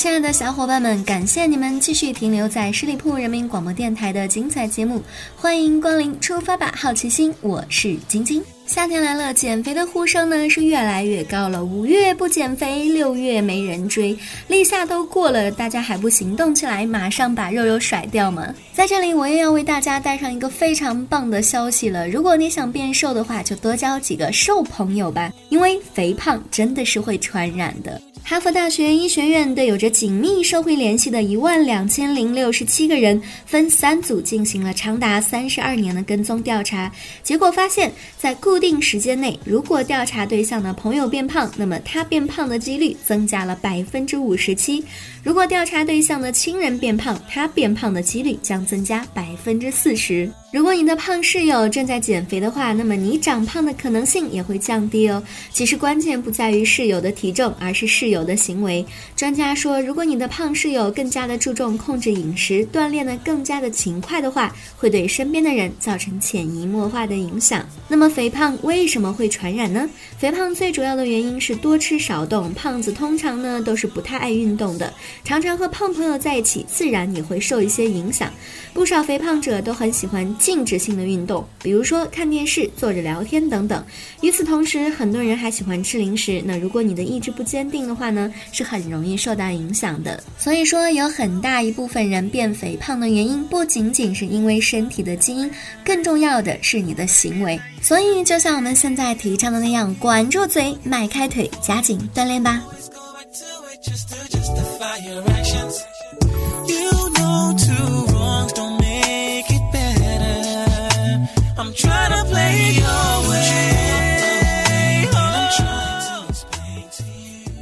亲爱的小伙伴们，感谢你们继续停留在十里铺人民广播电台的精彩节目，欢迎光临，出发吧，好奇心，我是晶晶。夏天来了，减肥的呼声呢是越来越高了。五月不减肥，六月没人追，立夏都过了，大家还不行动起来，马上把肉肉甩掉吗？在这里，我也要为大家带上一个非常棒的消息了。如果你想变瘦的话，就多交几个瘦朋友吧，因为肥胖真的是会传染的。哈佛大学医学院对有着紧密社会联系的一万两千零六十七个人，分三组进行了长达三十二年的跟踪调查，结果发现，在固定时间内，如果调查对象的朋友变胖，那么他变胖的几率增加了百分之五十七；如果调查对象的亲人变胖，他变胖的几率将增加百分之四十。如果你的胖室友正在减肥的话，那么你长胖的可能性也会降低哦。其实关键不在于室友的体重，而是室友的行为。专家说，如果你的胖室友更加的注重控制饮食，锻炼的更加的勤快的话，会对身边的人造成潜移默化的影响。那么肥胖为什么会传染呢？肥胖最主要的原因是多吃少动。胖子通常呢都是不太爱运动的，常常和胖朋友在一起，自然也会受一些影响。不少肥胖者都很喜欢。静止性的运动，比如说看电视、坐着聊天等等。与此同时，很多人还喜欢吃零食。那如果你的意志不坚定的话呢，是很容易受到影响的。所以说，有很大一部分人变肥胖的原因，不仅仅是因为身体的基因，更重要的是你的行为。所以，就像我们现在提倡的那样，管住嘴，迈开腿，加紧锻炼吧。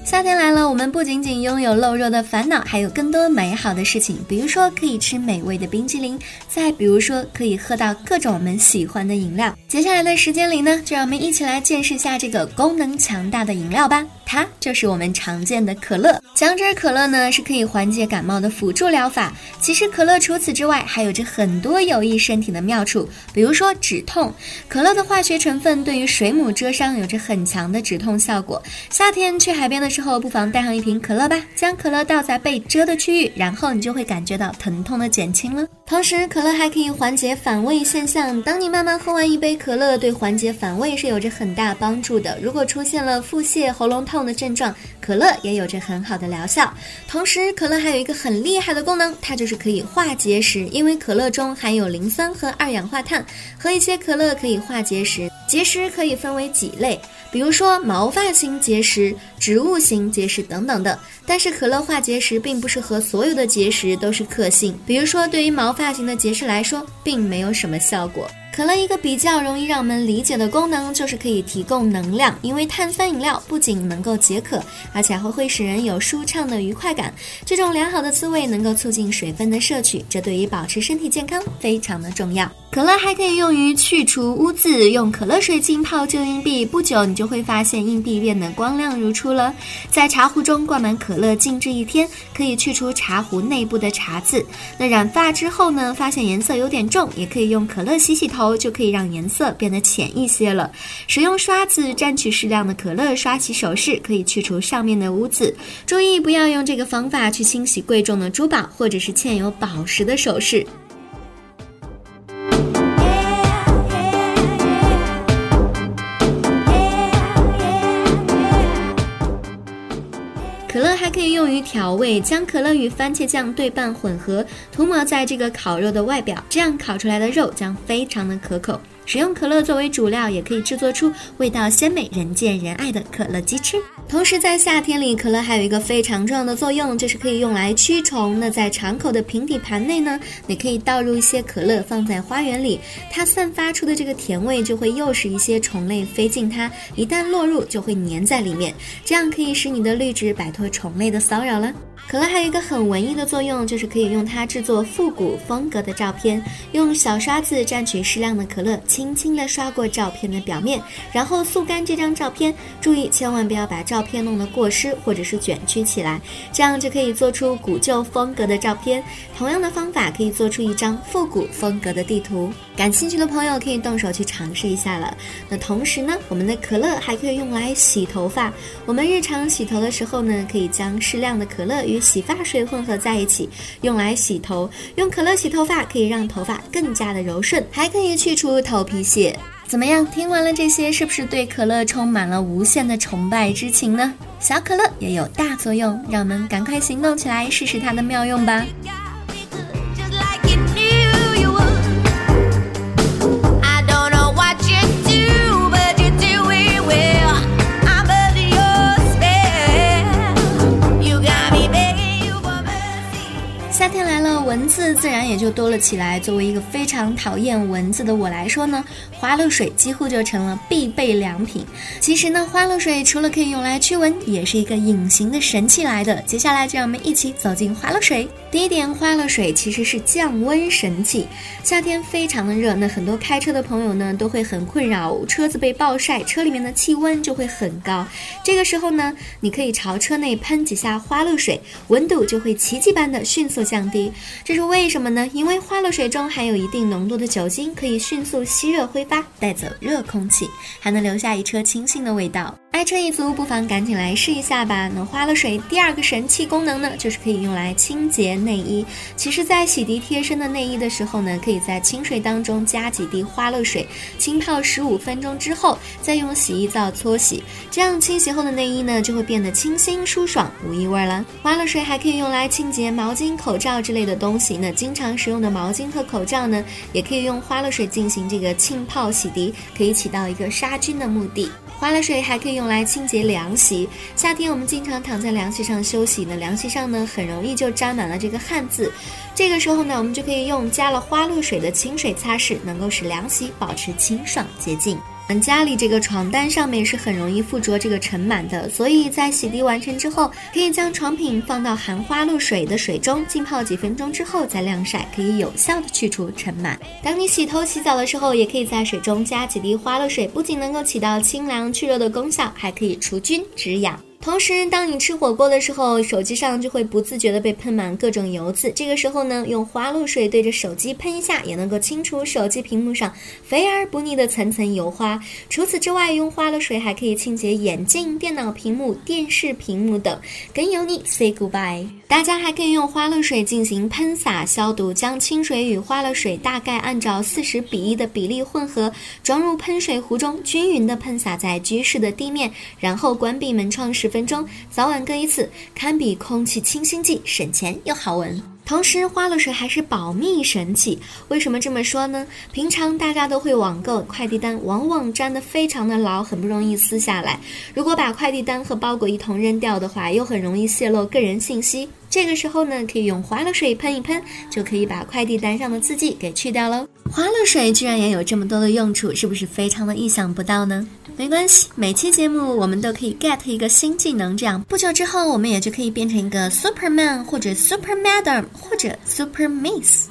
夏天来了，我们不仅仅拥有露肉的烦恼，还有更多美好的事情。比如说，可以吃美味的冰激凌；再比如说，可以喝到各种我们喜欢的饮料。接下来的时间里呢，就让我们一起来见识下这个功能强大的饮料吧。它就是我们常见的可乐。姜汁可乐呢，是可以缓解感冒的辅助疗法。其实可乐除此之外，还有着很多有益身体的妙处，比如说止痛。可乐的化学成分对于水母蛰伤有着很强的止痛效果。夏天去海边的时候，不妨带上一瓶可乐吧，将可乐倒在被蛰的区域，然后你就会感觉到疼痛的减轻了。同时，可乐还可以缓解反胃现象。当你慢慢喝完一杯可乐，对缓解反胃是有着很大帮助的。如果出现了腹泻、喉咙痛，痛的症状，可乐也有着很好的疗效。同时，可乐还有一个很厉害的功能，它就是可以化结石。因为可乐中含有磷酸和二氧化碳，喝一些可乐可以化结石。结石可以分为几类，比如说毛发型结石、植物型结石等等的。但是可乐化结石并不是和所有的结石都是克星，比如说对于毛发型的结石来说，并没有什么效果。可乐一个比较容易让我们理解的功能就是可以提供能量，因为碳酸饮料不仅能够解渴，而且还会使人有舒畅的愉快感。这种良好的滋味能够促进水分的摄取，这对于保持身体健康非常的重要。可乐还可以用于去除污渍，用可乐水浸泡旧硬币，不久你就会发现硬币变得光亮如初了。在茶壶中灌满可乐静置一天，可以去除茶壶内部的茶渍。那染发之后呢，发现颜色有点重，也可以用可乐洗洗头。就可以让颜色变得浅一些了。使用刷子蘸取适量的可乐刷洗首饰，可以去除上面的污渍。注意不要用这个方法去清洗贵重的珠宝或者是嵌有宝石的首饰。可以用于调味，将可乐与番茄酱对半混合，涂抹在这个烤肉的外表，这样烤出来的肉将非常的可口。使用可乐作为主料，也可以制作出味道鲜美、人见人爱的可乐鸡翅。同时，在夏天里，可乐还有一个非常重要的作用，就是可以用来驱虫。那在敞口的平底盘内呢，你可以倒入一些可乐，放在花园里，它散发出的这个甜味就会诱使一些虫类飞进它，一旦落入就会粘在里面，这样可以使你的绿植摆脱虫类的骚扰了。可乐还有一个很文艺的作用，就是可以用它制作复古风格的照片。用小刷子蘸取适量的可乐，轻轻地刷过照片的表面，然后速干这张照片。注意，千万不要把照片弄得过湿或者是卷曲起来，这样就可以做出古旧风格的照片。同样的方法可以做出一张复古风格的地图。感兴趣的朋友可以动手去尝试一下了。那同时呢，我们的可乐还可以用来洗头发。我们日常洗头的时候呢，可以将适量的可乐与洗发水混合在一起，用来洗头。用可乐洗头发可以让头发更加的柔顺，还可以去除头皮屑。怎么样？听完了这些，是不是对可乐充满了无限的崇拜之情呢？小可乐也有大作用，让我们赶快行动起来，试试它的妙用吧。多了起来。作为一个非常讨厌蚊子的我来说呢，花露水几乎就成了必备良品。其实呢，花露水除了可以用来驱蚊，也是一个隐形的神器来的。接下来就让我们一起走进花露水。第一点，花露水其实是降温神器。夏天非常的热，那很多开车的朋友呢都会很困扰，车子被暴晒，车里面的气温就会很高。这个时候呢，你可以朝车内喷几下花露水，温度就会奇迹般的迅速降低。这是为什么呢？因为花露水中含有一定浓度的酒精，可以迅速吸热挥发，带走热空气，还能留下一车清新的味道。爱车一族不妨赶紧来试一下吧。那花露水第二个神器功能呢，就是可以用来清洁内衣。其实，在洗涤贴身的内衣的时候呢，可以在清水当中加几滴花露水，浸泡十五分钟之后，再用洗衣皂搓洗，这样清洗后的内衣呢，就会变得清新舒爽，无异味了。花露水还可以用来清洁毛巾、口罩之类的东西。那经常使用的毛巾和口罩呢，也可以用花露水进行这个浸泡洗涤，可以起到一个杀菌的目的。花露水还可以用来清洁凉席。夏天我们经常躺在凉席上休息，那凉席上呢，很容易就沾满了这个汗渍。这个时候呢，我们就可以用加了花露水的清水擦拭，能够使凉席保持清爽洁净。我们家里这个床单上面是很容易附着这个尘螨的，所以在洗涤完成之后，可以将床品放到含花露水的水中浸泡几分钟之后再晾晒，可以有效的去除尘螨。当你洗头洗澡的时候，也可以在水中加几滴花露水，不仅能够起到清凉去热的功效，还可以除菌止痒。同时，当你吃火锅的时候，手机上就会不自觉的被喷满各种油渍。这个时候呢，用花露水对着手机喷一下，也能够清除手机屏幕上肥而不腻的层层油花。除此之外，用花露水还可以清洁眼镜、电脑屏幕、电视屏幕等，跟油腻 say goodbye。大家还可以用花露水进行喷洒消毒，将清水与花露水大概按照四十比一的比例混合，装入喷水壶中，均匀的喷洒在居室的地面，然后关闭门窗时。分钟，早晚各一次，堪比空气清新剂，省钱又好闻。同时，花露水还是保密神器。为什么这么说呢？平常大家都会网购，快递单往往粘的非常的牢，很不容易撕下来。如果把快递单和包裹一同扔掉的话，又很容易泄露个人信息。这个时候呢，可以用花露水喷一喷，就可以把快递单上的字迹给去掉喽。花露水居然也有这么多的用处，是不是非常的意想不到呢？没关系，每期节目我们都可以 get 一个新技能，这样不久之后我们也就可以变成一个 Superman 或者 Super Madam 或者 Super Miss。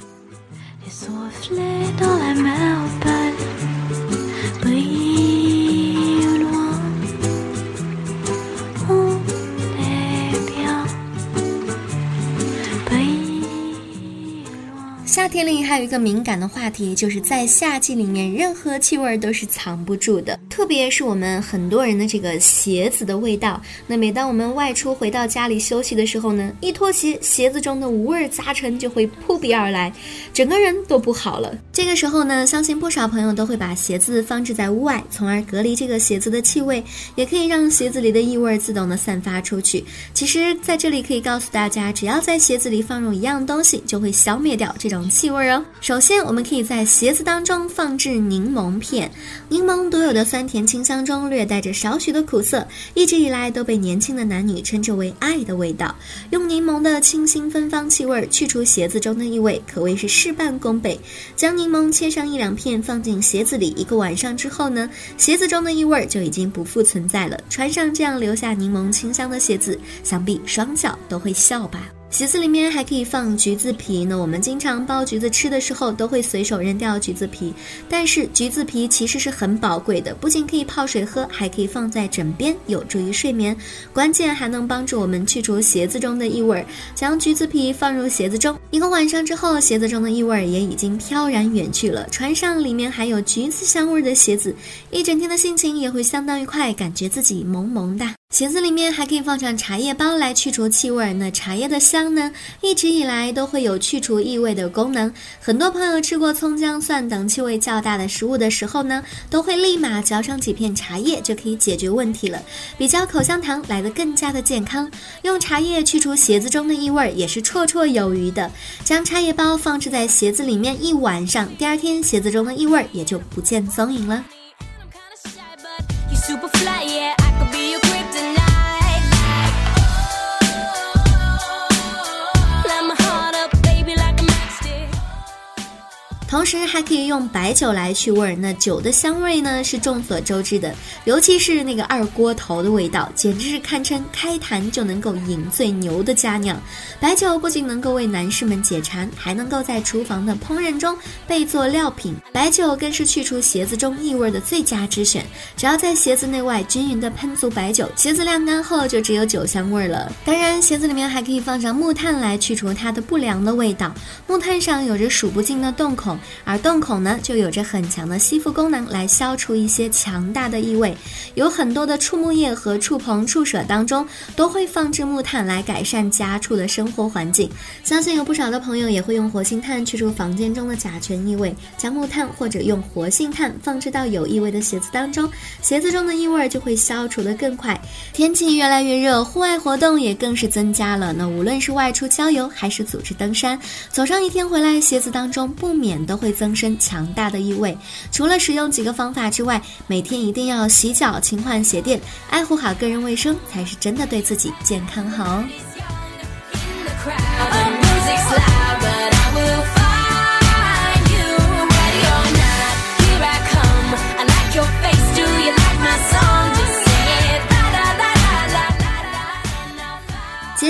夏天里还有一个敏感的话题，就是在夏季里面，任何气味都是藏不住的，特别是我们很多人的这个鞋子的味道。那每当我们外出回到家里休息的时候呢，一脱鞋，鞋子中的无味杂陈就会扑鼻而来，整个人都不好了。这个时候呢，相信不少朋友都会把鞋子放置在屋外，从而隔离这个鞋子的气味，也可以让鞋子里的异味自动的散发出去。其实，在这里可以告诉大家，只要在鞋子里放入一样东西，就会消灭掉这种。气味哦。首先，我们可以在鞋子当中放置柠檬片。柠檬独有的酸甜清香中略带着少许的苦涩，一直以来都被年轻的男女称之为爱的味道。用柠檬的清新芬芳气味去除鞋子中的异味，可谓是事半功倍。将柠檬切上一两片，放进鞋子里一个晚上之后呢，鞋子中的异味就已经不复存在了。穿上这样留下柠檬清香的鞋子，想必双脚都会笑吧。鞋子里面还可以放橘子皮呢。我们经常剥橘子吃的时候，都会随手扔掉橘子皮。但是橘子皮其实是很宝贵的，不仅可以泡水喝，还可以放在枕边，有助于睡眠。关键还能帮助我们去除鞋子中的异味。将橘子皮放入鞋子中，一个晚上之后，鞋子中的异味也已经飘然远去了。穿上里面还有橘子香味的鞋子，一整天的心情也会相当愉快，感觉自己萌萌哒。鞋子里面还可以放上茶叶包来去除气味。那茶叶的香呢，一直以来都会有去除异味的功能。很多朋友吃过葱姜蒜等气味较大的食物的时候呢，都会立马嚼上几片茶叶，就可以解决问题了，比嚼口香糖来的更加的健康。用茶叶去除鞋子中的异味也是绰绰有余的。将茶叶包放置在鞋子里面一晚上，第二天鞋子中的异味也就不见踪影了。同时还可以用白酒来去味儿。那酒的香味呢，是众所周知的，尤其是那个二锅头的味道，简直是堪称开坛就能够饮醉牛的佳酿。白酒不仅能够为男士们解馋，还能够在厨房的烹饪中备作料品。白酒更是去除鞋子中异味的最佳之选。只要在鞋子内外均匀的喷足白酒，鞋子晾干后就只有酒香味了。当然，鞋子里面还可以放上木炭来去除它的不良的味道。木炭上有着数不尽的洞孔。而洞孔呢，就有着很强的吸附功能，来消除一些强大的异味。有很多的触木业和触棚、触舍当中，都会放置木炭来改善家畜的生活环境。相信有不少的朋友也会用活性炭去除房间中的甲醛异味。将木炭或者用活性炭放置到有异味的鞋子当中，鞋子中的异味就会消除的更快。天气越来越热，户外活动也更是增加了。那无论是外出郊游，还是组织登山，走上一天回来，鞋子当中不免都会增。生强大的异味。除了使用几个方法之外，每天一定要洗脚、勤换鞋垫，爱护好个人卫生，才是真的对自己健康好哦。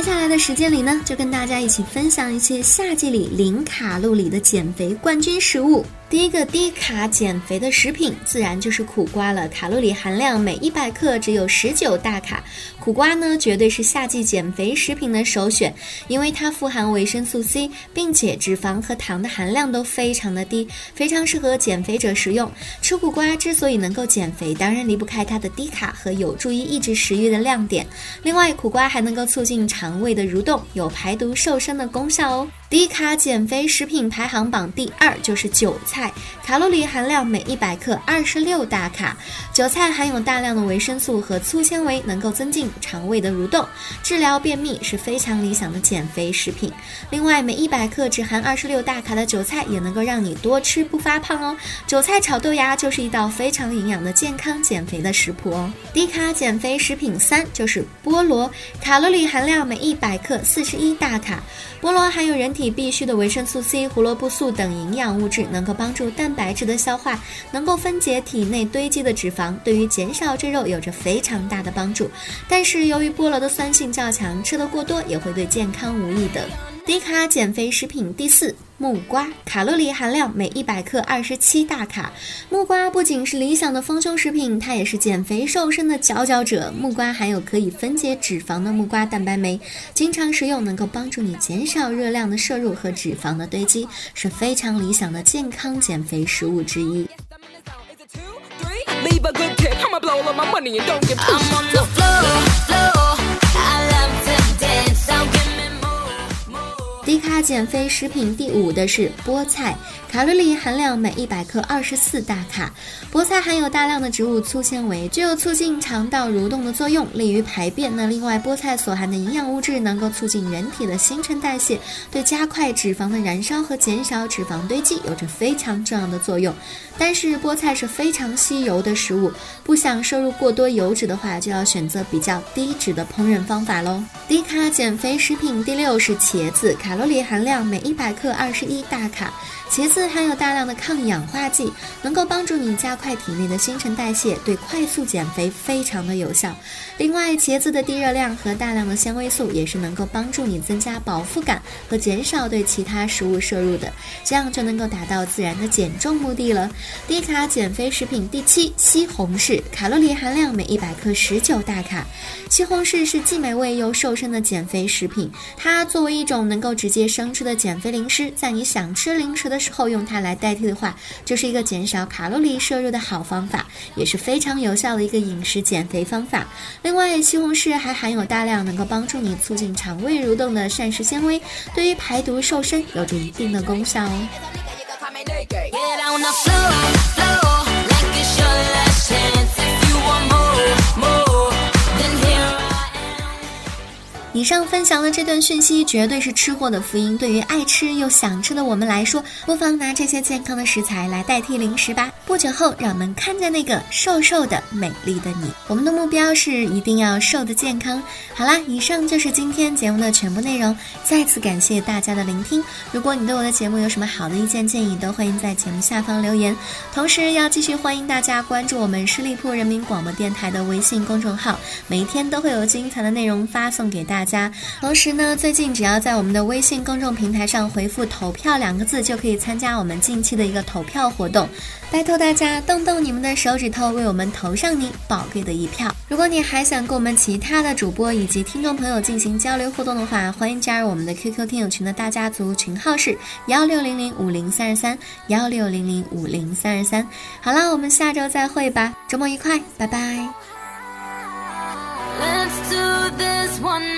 接下来的时间里呢，就跟大家一起分享一些夏季里零卡路里的减肥冠军食物。第一个低卡减肥的食品，自然就是苦瓜了。卡路里含量每一百克只有十九大卡，苦瓜呢绝对是夏季减肥食品的首选，因为它富含维生素 C，并且脂肪和糖的含量都非常的低，非常适合减肥者食用。吃苦瓜之所以能够减肥，当然离不开它的低卡和有助于抑制食欲的亮点。另外，苦瓜还能够促进肠胃的蠕动，有排毒瘦身的功效哦。低卡减肥食品排行榜第二就是韭菜，菜卡路里含量每一百克二十六大卡。韭菜含有大量的维生素和粗纤维，能够增进肠胃的蠕动，治疗便秘是非常理想的减肥食品。另外，每一百克只含二十六大卡的韭菜，也能够让你多吃不发胖哦。韭菜炒豆芽就是一道非常营养的健康减肥的食谱哦。低卡减肥食品三就是菠萝，卡路里含量每一百克四十一大卡。菠萝含有人体必需的维生素 C、胡萝卜素等营养物质，能够帮帮助蛋白质的消化，能够分解体内堆积的脂肪，对于减少赘肉有着非常大的帮助。但是由于菠萝的酸性较强，吃得过多也会对健康无益的。低卡减肥食品第四，木瓜，卡路里含量每一百克二十七大卡。木瓜不仅是理想的丰胸食品，它也是减肥瘦身的佼佼者。木瓜含有可以分解脂肪的木瓜蛋白酶，经常食用能够帮助你减少热量的摄入和脂肪的堆积，是非常理想的健康减肥食物之一。低卡减肥食品第五的是菠菜，卡路里含量每一百克二十四大卡。菠菜含有大量的植物粗纤维，具有促进肠道蠕动的作用，利于排便。那另外，菠菜所含的营养物质能够促进人体的新陈代谢，对加快脂肪的燃烧和减少脂肪堆积有着非常重要的作用。但是菠菜是非常吸油的食物，不想摄入过多油脂的话，就要选择比较低脂的烹饪方法喽。低卡减肥食品第六是茄子，卡路里含量每一百克二十一大卡。茄子含有大量的抗氧化剂，能够帮助你加快体内的新陈代谢，对快速减肥非常的有效。另外，茄子的低热量和大量的纤维素也是能够帮助你增加饱腹感和减少对其他食物摄入的，这样就能够达到自然的减重目的了。低卡减肥食品第七，西红柿，卡路里含量每一百克十九大卡。西红柿是既美味又瘦身的减肥食品，它作为一种能够直接生吃的减肥零食，在你想吃零食的。时候用它来代替的话，就是一个减少卡路里摄入的好方法，也是非常有效的一个饮食减肥方法。另外，西红柿还含有大量能够帮助你促进肠胃蠕动的膳食纤维，对于排毒瘦身有着一定的功效哦。以上分享的这段讯息绝对是吃货的福音，对于爱吃又想吃的我们来说，不妨拿这些健康的食材来代替零食吧。不久后，让我们看见那个瘦瘦的、美丽的你。我们的目标是一定要瘦的健康。好啦，以上就是今天节目的全部内容。再次感谢大家的聆听。如果你对我的节目有什么好的意见建议，都欢迎在节目下方留言。同时，要继续欢迎大家关注我们十里铺人民广播电台的微信公众号，每一天都会有精彩的内容发送给大家。家，同时呢，最近只要在我们的微信公众平台上回复“投票”两个字，就可以参加我们近期的一个投票活动。拜托大家动动你们的手指头，为我们投上你宝贵的一票。如果你还想跟我们其他的主播以及听众朋友进行交流互动的话，欢迎加入我们的 QQ 听友群的大家族，群号是幺六零零五零三二三幺六零零五零三二三。好了，我们下周再会吧，周末愉快，拜拜。Let's do this one